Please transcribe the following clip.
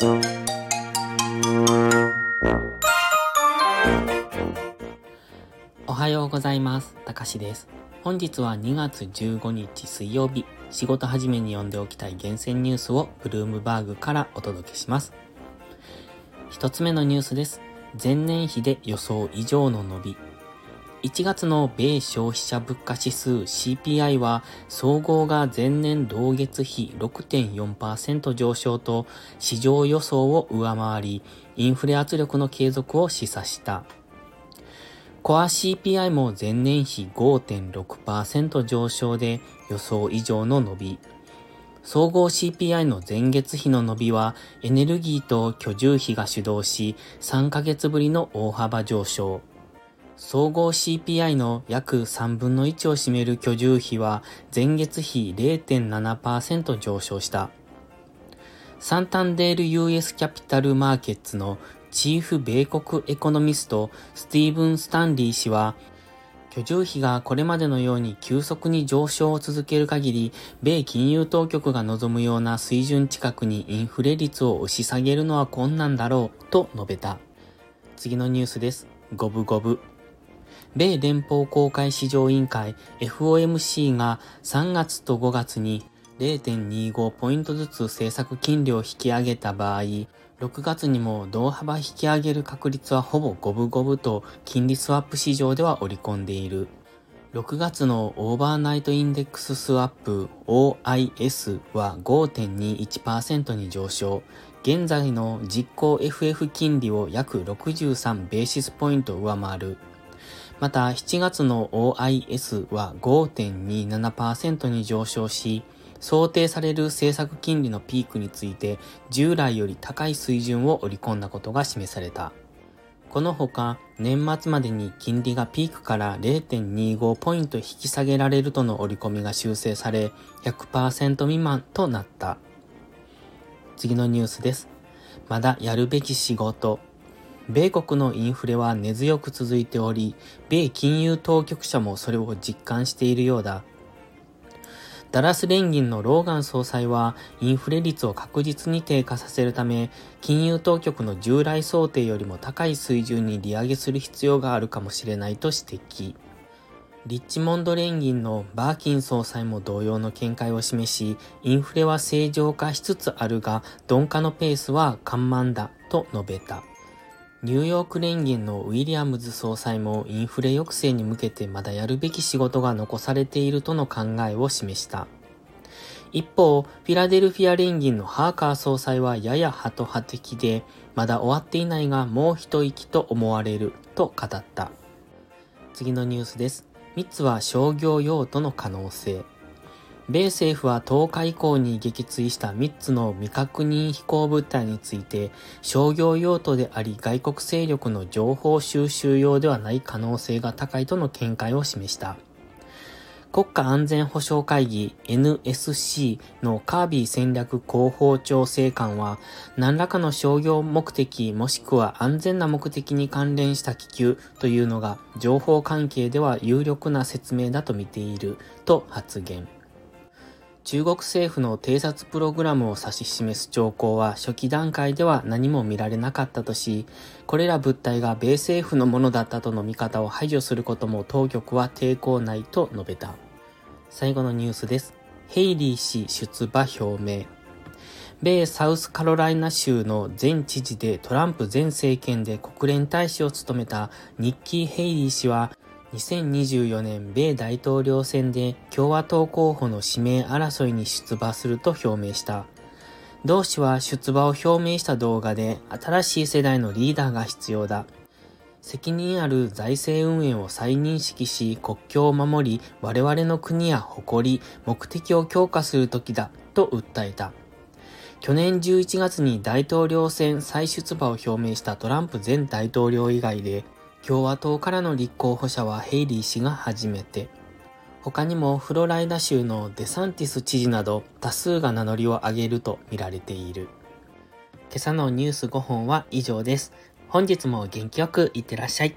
おはようございます。たかしです。本日は2月15日水曜日、仕事始めに読んでおきたい厳選ニュースをブルームバーグからお届けします。一つ目のニュースです。前年比で予想以上の伸び。1月の米消費者物価指数 CPI は総合が前年同月比6.4%上昇と市場予想を上回りインフレ圧力の継続を示唆した。コア CPI も前年比5.6%上昇で予想以上の伸び。総合 CPI の前月比の伸びはエネルギーと居住費が主導し3ヶ月ぶりの大幅上昇。総合 CPI の約3分の1を占める居住費は前月比0.7%上昇した。サンタンデール US キャピタルマーケッツのチーフ米国エコノミストスティーブン・スタンリー氏は居住費がこれまでのように急速に上昇を続ける限り、米金融当局が望むような水準近くにインフレ率を押し下げるのは困難だろうと述べた。次のニュースです。ゴブゴブ。米連邦公開市場委員会 FOMC が3月と5月に0.25ポイントずつ政策金利を引き上げた場合、6月にも同幅引き上げる確率はほぼ五分五分と金利スワップ市場では織り込んでいる。6月のオーバーナイトインデックススワップ OIS は5.21%に上昇。現在の実行 FF 金利を約63ベーシスポイント上回る。また、7月の OIS は5.27%に上昇し、想定される政策金利のピークについて従来より高い水準を織り込んだことが示された。このほか、年末までに金利がピークから0.25ポイント引き下げられるとの織り込みが修正され、100%未満となった。次のニュースです。まだやるべき仕事。米国のインフレは根強く続いており、米金融当局者もそれを実感しているようだ。ダラス連銀のローガン総裁はインフレ率を確実に低下させるため、金融当局の従来想定よりも高い水準に利上げする必要があるかもしれないと指摘。リッチモンド連銀のバーキン総裁も同様の見解を示し、インフレは正常化しつつあるが、鈍化のペースは緩慢だと述べた。ニューヨーク連銀のウィリアムズ総裁もインフレ抑制に向けてまだやるべき仕事が残されているとの考えを示した。一方、フィラデルフィア連銀のハーカー総裁はややハト派的で、まだ終わっていないがもう一息と思われると語った。次のニュースです。3つは商業用途の可能性。米政府は10日以降に撃墜した3つの未確認飛行物体について商業用途であり外国勢力の情報収集用ではない可能性が高いとの見解を示した。国家安全保障会議 NSC のカービー戦略広報調整官は何らかの商業目的もしくは安全な目的に関連した気球というのが情報関係では有力な説明だと見ていると発言。中国政府の偵察プログラムを指し示す兆候は初期段階では何も見られなかったとし、これら物体が米政府のものだったとの見方を排除することも当局は抵抗ないと述べた。最後のニュースです。ヘイリー氏出馬表明。米サウスカロライナ州の前知事でトランプ前政権で国連大使を務めたニッキー・ヘイリー氏は2024年米大統領選で共和党候補の指名争いに出馬すると表明した。同氏は出馬を表明した動画で新しい世代のリーダーが必要だ。責任ある財政運営を再認識し国境を守り我々の国や誇り、目的を強化する時だと訴えた。去年11月に大統領選再出馬を表明したトランプ前大統領以外で共和党からの立候補者はヘイリー氏が初めて。他にもフロライダ州のデサンティス知事など多数が名乗りを上げると見られている。今朝のニュース5本は以上です。本日も元気よくいってらっしゃい。